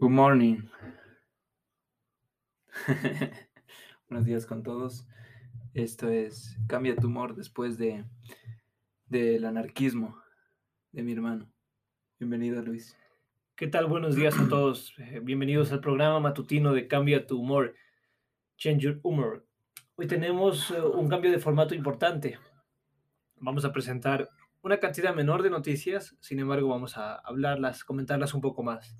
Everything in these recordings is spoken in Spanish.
Good morning. Buenos días con todos. Esto es Cambia tu humor después de del anarquismo de mi hermano. Bienvenido, Luis. ¿Qué tal? Buenos días a todos. Eh, Bienvenidos al programa matutino de Cambia tu humor. Change your humor. Hoy tenemos eh, un cambio de formato importante. Vamos a presentar una cantidad menor de noticias, sin embargo vamos a hablarlas, comentarlas un poco más.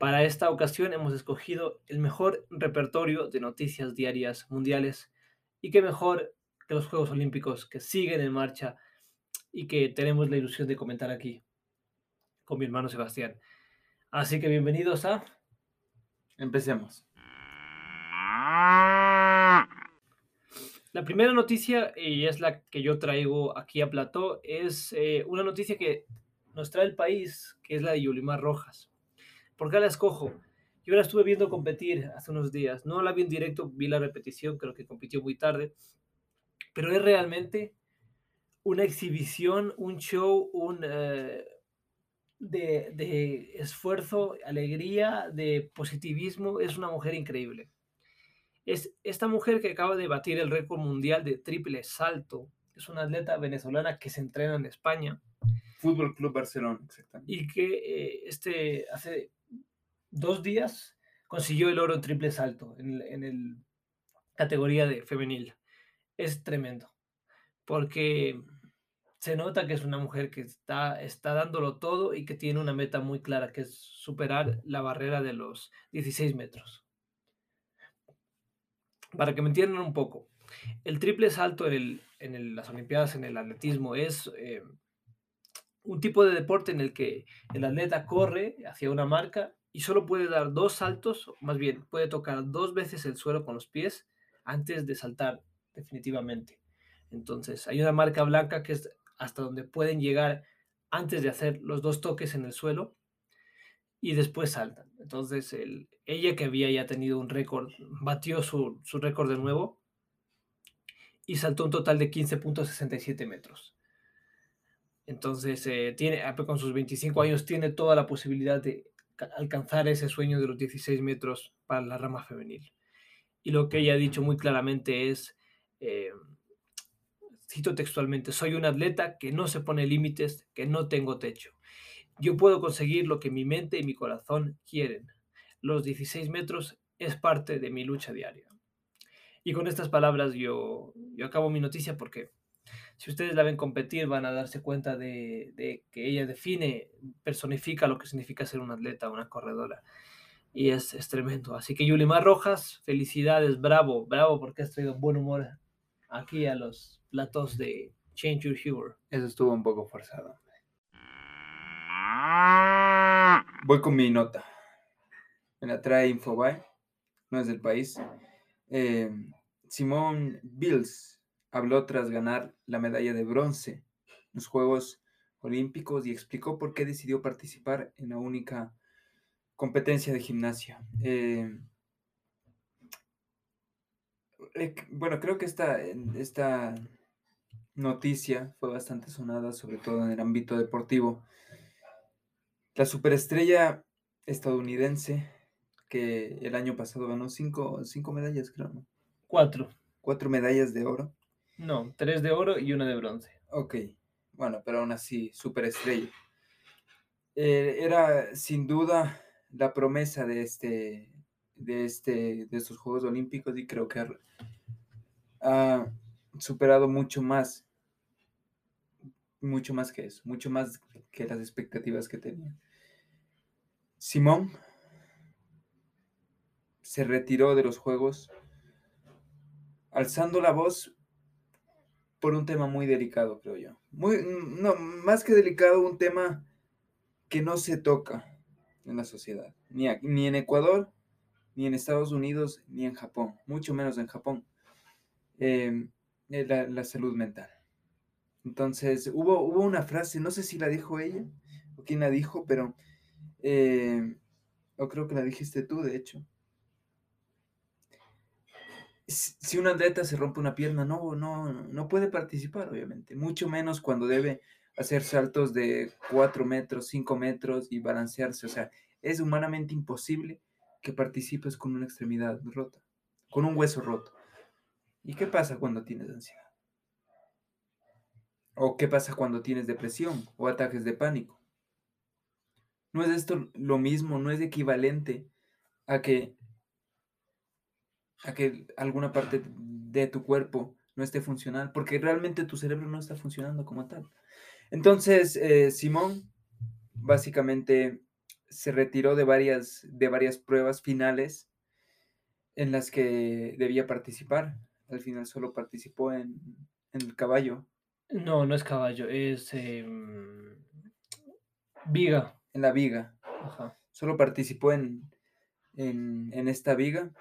Para esta ocasión hemos escogido el mejor repertorio de noticias diarias mundiales y qué mejor que los Juegos Olímpicos que siguen en marcha y que tenemos la ilusión de comentar aquí con mi hermano Sebastián. Así que bienvenidos a... Empecemos. La primera noticia, y es la que yo traigo aquí a Plató, es eh, una noticia que nos trae el país, que es la de Yulimar Rojas. ¿Por qué la escojo? Yo la estuve viendo competir hace unos días. No la vi en directo, vi la repetición, creo que compitió muy tarde. Pero es realmente una exhibición, un show, un, eh, de, de esfuerzo, alegría, de positivismo. Es una mujer increíble. Es esta mujer que acaba de batir el récord mundial de triple salto. Es una atleta venezolana que se entrena en España Fútbol Club Barcelona, exactamente. y que eh, este, hace dos días consiguió el oro en triple salto en, en el categoría de femenil. Es tremendo, porque se nota que es una mujer que está, está dándolo todo y que tiene una meta muy clara, que es superar la barrera de los 16 metros. Para que me entiendan un poco, el triple salto en, el- en las Olimpiadas, en el atletismo, es eh, un tipo de deporte en el que el atleta corre hacia una marca y solo puede dar dos saltos, más bien puede tocar dos veces el suelo con los pies antes de saltar definitivamente. Entonces, hay una marca blanca que es hasta donde pueden llegar antes de hacer los dos toques en el suelo y después saltan. Entonces, el- ella que había ya tenido un récord, batió su, su récord de nuevo y saltó un total de 15.67 metros. Entonces, eh, tiene, ah, con sus 25 años, tiene toda la posibilidad de alcanzar ese sueño de los 16 metros para la rama femenil. Y lo que ella ha dicho muy claramente es, eh, cito textualmente, soy un atleta que no se pone límites, que no tengo techo. Yo puedo conseguir lo que mi mente y mi corazón quieren. Los 16 metros es parte de mi lucha diaria. Y con estas palabras yo, yo acabo mi noticia porque si ustedes la ven competir van a darse cuenta de, de que ella define, personifica lo que significa ser un atleta, una corredora. Y es, es tremendo. Así que Yulimar Rojas, felicidades, bravo, bravo porque has traído buen humor aquí a los platos de Change Your Humor. Eso estuvo un poco forzado. Voy con mi nota. Me la trae Infobae, no es del país. Eh, Simón Bills habló tras ganar la medalla de bronce en los Juegos Olímpicos y explicó por qué decidió participar en la única competencia de gimnasia. Eh, eh, bueno, creo que esta, esta noticia fue bastante sonada, sobre todo en el ámbito deportivo. La superestrella estadounidense que el año pasado ganó cinco, cinco medallas, creo, ¿no? Cuatro. Cuatro medallas de oro. No, tres de oro y una de bronce. Ok, bueno, pero aún así, superestrella. Eh, era sin duda la promesa de este, de este, de estos Juegos Olímpicos y creo que ha, ha superado mucho más, mucho más que eso, mucho más que las expectativas que tenía. Simón se retiró de los Juegos alzando la voz por un tema muy delicado, creo yo. Muy, no, más que delicado, un tema que no se toca en la sociedad, ni, aquí- ni en Ecuador, ni en Estados Unidos, ni en Japón, mucho menos en Japón, eh, eh, la, salud mental. Entonces, hubo, hubo una frase, no sé si la dijo ella o quién la dijo, pero, eh, creo que la dijiste tú, de hecho. Si un atleta se rompe una pierna, no, no, no puede participar, obviamente, mucho menos cuando debe hacer saltos de 4 metros, 5 metros y balancearse. O sea, es humanamente imposible que participes con una extremidad rota, con un hueso roto. ¿Y qué pasa cuando tienes ansiedad? ¿O qué pasa cuando tienes depresión o ataques de pánico? ¿No es esto lo mismo, no es equivalente a que, a que alguna parte de tu cuerpo no esté funcional? Porque realmente tu cerebro no está funcionando como tal. Entonces, eh, Simón básicamente se retiró de varias, de varias pruebas finales en las que debía participar. Al final solo participó en, en el caballo. No, no es caballo, es em, viga. En la viga. Ajá. Solo participó en, en, en esta viga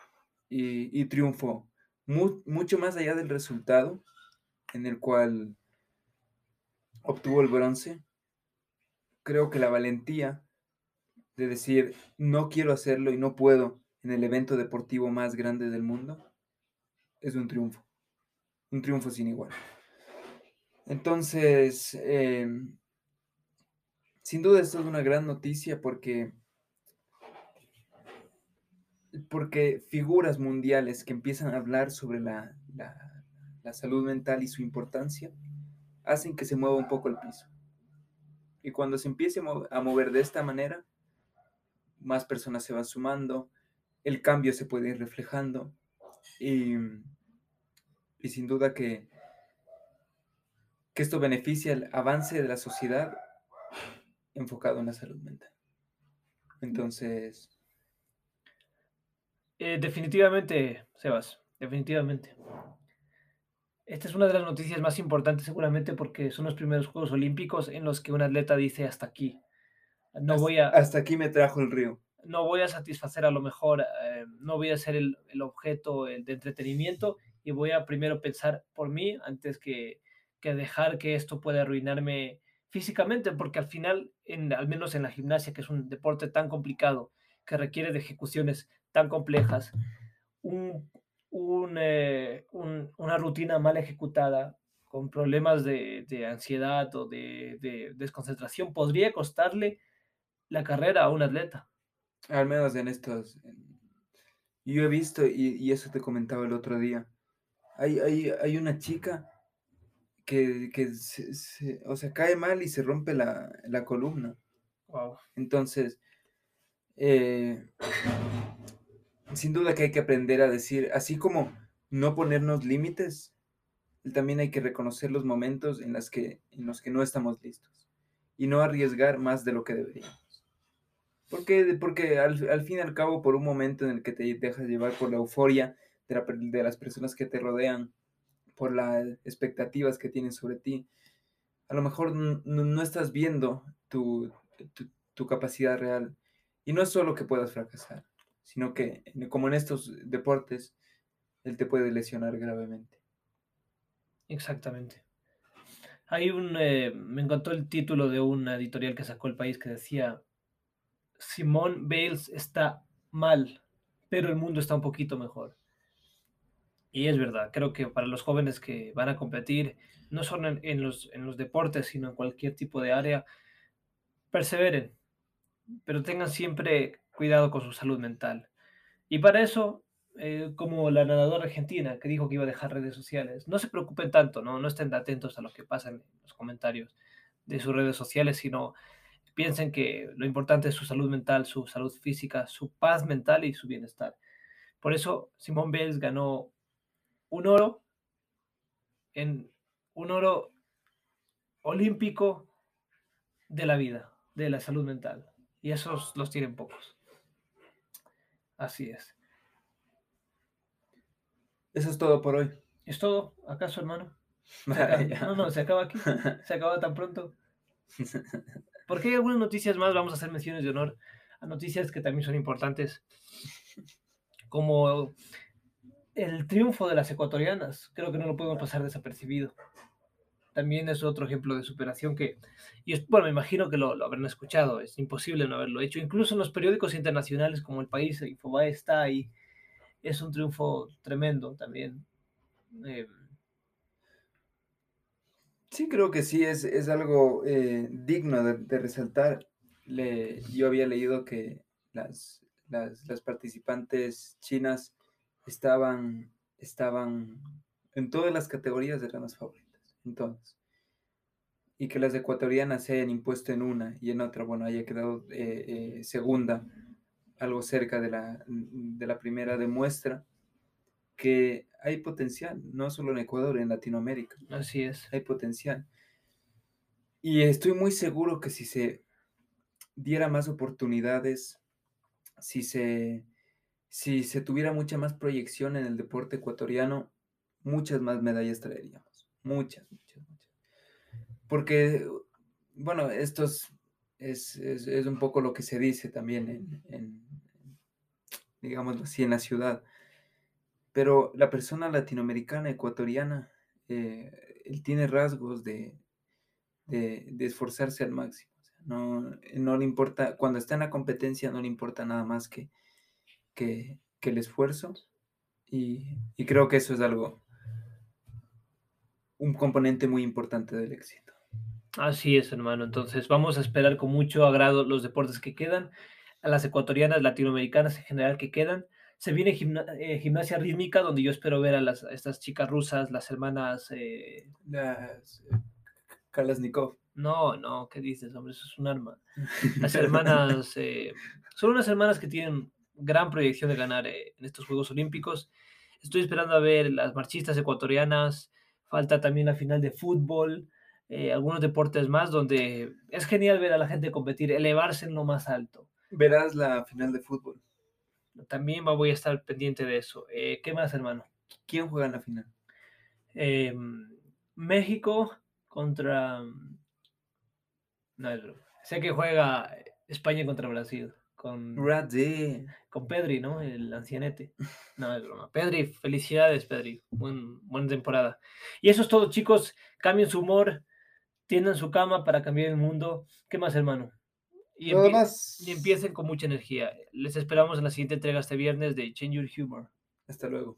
y, y triunfó. Mu- mucho más allá del resultado en el cual obtuvo el bronce, creo que la valentía de decir no quiero hacerlo y no puedo en el evento deportivo más grande del mundo es un triunfo. Un triunfo sin igual. Entonces, em, sin duda esto es una gran noticia porque porque figuras mundiales que empiezan a hablar sobre la, la- salud mental y su importancia hacen que se mueva un poco el piso. Y cuando se empiece a mover de esta manera, más personas se van sumando, el cambio se puede ir reflejando y, y sin duda que, que esto beneficia el avance de la sociedad enfocado en la salud mental. Entonces, Eh, definitivamente, Sebas, definitivamente. Esta es una de las noticias más importantes seguramente porque son los primeros Juegos Olímpicos en los que un atleta dice hasta aquí. No Has- voy a, hasta aquí me trajo el río. no voy a satisfacer a lo mejor, eh, no voy a ser el, el objeto de entretenimiento y voy a primero pensar por mí antes que, que dejar que esto pueda arruinarme físicamente, porque al final, en, al menos en la gimnasia, que es un deporte tan complicado, que requiere de ejecuciones tan complejas, un, un, eh, un- una rutina mal ejecutada con problemas de, de ansiedad o de, de desconcentración podría costarle la carrera a un atleta. Al menos en estos. Yo he visto, y, y eso te comentaba el otro día. Hay, hay, hay una chica que, que se, se- o sea, cae mal y se rompe la, la columna. Wow. Entonces, eh, sin duda que hay que aprender a decir, así como no ponernos límites, también hay que reconocer los momentos en, las que, en los que no estamos listos y no arriesgar más de lo que deberíamos. Porque, porque al, fin y al cabo, por un momento en el que te dejas llevar por la euforia de, las personas que te rodean, por las expectativas que tienen sobre ti, a lo mejor no estás viendo tu, tu, tu capacidad real. Y no es solo que puedas fracasar, sino que, como en estos deportes, él te puede lesionar gravemente. Exactamente. Hay un, eh, me encantó el título de una editorial que sacó el país que decía, Simone Bales está mal, pero el mundo está un poquito mejor. Y es verdad, creo que para los jóvenes que van a competir, no solo en los, en los deportes, sino en cualquier tipo de área, perseveren, pero tengan siempre cuidado con su salud mental. Y para eso, eh, como la nadadora argentina que dijo que iba a dejar redes sociales, no se preocupen tanto, ¿no? no estén atentos a lo que pasa en los comentarios de sus redes sociales, sino piensen que lo importante es su salud mental, su salud física, su paz mental y su bienestar. Por eso Simón Biles ganó un oro en un oro olímpico de la vida, de la salud mental. Y esos los tienen pocos. Así es. Eso es todo por hoy. ¿Es todo? ¿Acaso, hermano? Vaya. No, no, se acaba aquí. Se acaba tan pronto. Porque hay algunas noticias más, vamos a hacer menciones de honor a noticias que también son importantes, como el triunfo de las ecuatorianas. Creo que no lo podemos pasar desapercibido. También es otro ejemplo de superación que, y bueno, me imagino que lo, habrán escuchado, es imposible no haberlo hecho. Incluso en los periódicos internacionales como El País, Infobae está ahí. Es un triunfo tremendo también. Eh, Sí, creo que sí, es, es algo eh, digno de, de resaltar. Le, yo había leído que las, las, las participantes chinas estaban, estaban en todas las categorías eran las favoritas, entonces. Y que las ecuatorianas se hayan impuesto en una y en otra, bueno, haya quedado eh, eh, segunda, algo cerca de la, de la primera, demuestra que hay potencial, no solo en Ecuador, en Latinoamérica. Así es. Hay potencial. Y estoy muy seguro que si se diera más oportunidades, si se, si se tuviera mucha más proyección en el deporte ecuatoriano, muchas más medallas traeríamos. Muchas, muchas, muchas. Porque, bueno, esto es, es, un poco lo que se dice también en, digamos así, en la ciudad. Pero la persona latinoamericana, ecuatoriana, eh, él tiene rasgos de, de, esforzarse al máximo. no, no, le importa, cuando está en la competencia, no le importa nada más que, que, que el esfuerzo. Y, y, creo que eso es algo, un componente muy importante del éxito. Así es, hermano. Entonces vamos a esperar con mucho agrado los deportes que quedan, a las ecuatorianas, latinoamericanas en general que quedan. Se viene eh, gimnasia rítmica, donde yo espero ver a, las, estas chicas rusas, las hermanas... Eh... Las eh, Kalashnikov. No, no, ¿qué dices, hombre? Eso es un arma. Las hermanas... Eh, son unas hermanas que tienen gran proyección de ganar en estos Juegos Olímpicos. Estoy esperando a ver las marchistas ecuatorianas, Falta también la final de fútbol, eh, algunos deportes más donde es genial ver a la gente competir, elevarse en lo más alto. Verás la final de fútbol. También voy a estar pendiente de eso. Eh, ¿Qué más, hermano? ¿Quién juega en la final? Em, México contra... No, sé que juega España contra Brasil con, con Pedri, ¿no? El ancianete. No, es broma. Pedri, felicidades, Pedri. buena temporada. Y eso es todo, chicos. Cambien su humor, tiendan su cama para cambiar el mundo. ¿Qué más, hermano? Y, y empiecen con mucha energía. Les esperamos en la siguiente entrega este viernes de Change Your Humor. Hasta luego.